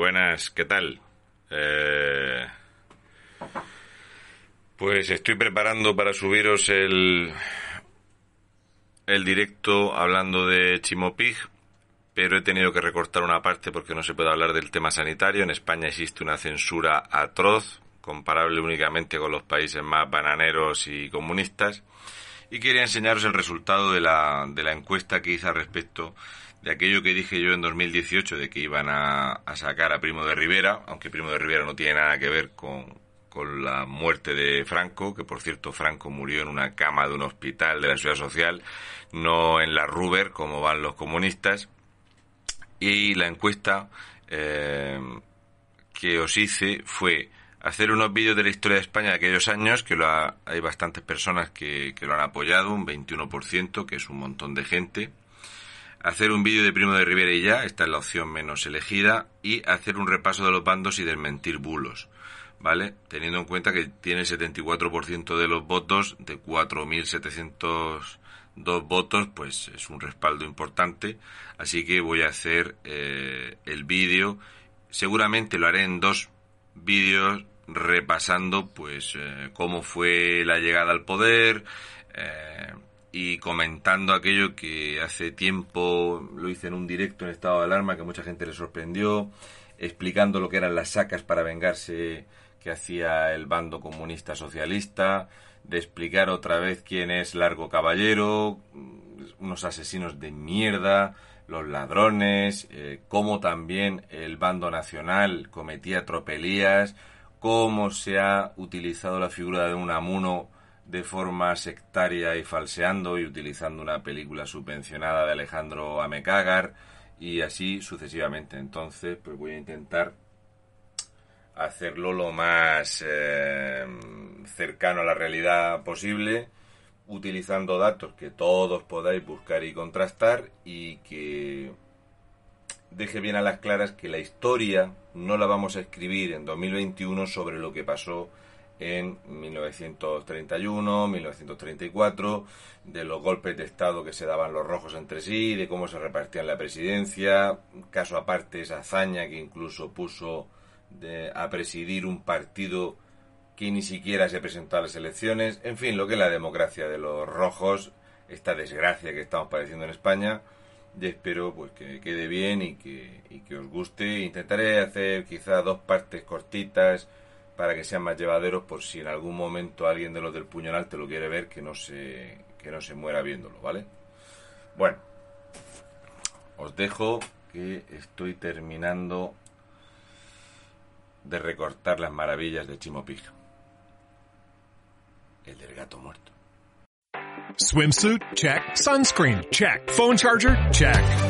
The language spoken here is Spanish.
Buenas, ¿qué tal? Eh, pues estoy preparando para subiros el, el directo hablando de Chimopig, pero he tenido que recortar una parte porque no se puede hablar del tema sanitario. En España existe una censura atroz, comparable únicamente con los países más bananeros y comunistas. Y quería enseñaros el resultado de la, de la encuesta que hice al respecto de aquello que dije yo en 2018 de que iban a, sacar a Primo de Rivera, aunque Primo de Rivera no tiene nada que ver con, con la muerte de Franco, que por cierto Franco murió en una cama de un hospital de la ciudad social, no en la Ruber como van los comunistas. Y la encuesta eh, que os hice fue hacer unos vídeos de la historia de España de aquellos años, que lo hay bastantes personas que, que lo han apoyado, un 21%, que es un montón de gente hacer un vídeo de Primo de Rivera y ya, esta es la opción menos elegida, y hacer un repaso de los bandos y desmentir bulos, ¿vale? Teniendo en cuenta que tiene el 74% de los votos, de 4.702 votos, pues es un respaldo importante, así que voy a hacer eh, el vídeo, seguramente lo haré en dos vídeos repasando pues eh, cómo fue la llegada al poder, eh, y comentando aquello que hace tiempo lo hice en un directo en estado de alarma que mucha gente le sorprendió, explicando lo que eran las sacas para vengarse que hacía el bando comunista socialista, de explicar otra vez quién es Largo Caballero, unos asesinos de mierda, los ladrones, eh, cómo también el bando nacional cometía tropelías, cómo se ha utilizado la figura de un amuno de forma sectaria y falseando y utilizando una película subvencionada de Alejandro Amecagar y así sucesivamente. Entonces, pues voy a intentar hacerlo lo más eh, cercano a la realidad posible, utilizando datos que todos podáis buscar y contrastar y que deje bien a las claras que la historia no la vamos a escribir en 2021 sobre lo que pasó en 1931, 1934, de los golpes de Estado que se daban los rojos entre sí, de cómo se repartían la presidencia, caso aparte esa hazaña que incluso puso a presidir un partido que ni siquiera se presentó a las elecciones, en fin, lo que es la democracia de los rojos, esta desgracia que estamos padeciendo en España, y espero pues que quede bien y que, y que os guste. Intentaré hacer quizá dos partes cortitas, para que sean más llevaderos por si en algún momento alguien de los del puñal te lo quiere ver que no se que no se muera viéndolo, ¿vale? Bueno, os dejo que estoy terminando de recortar las maravillas de Chimopig. El del gato muerto. Swimsuit? Check. Sunscreen? Check. Phone charger? Check.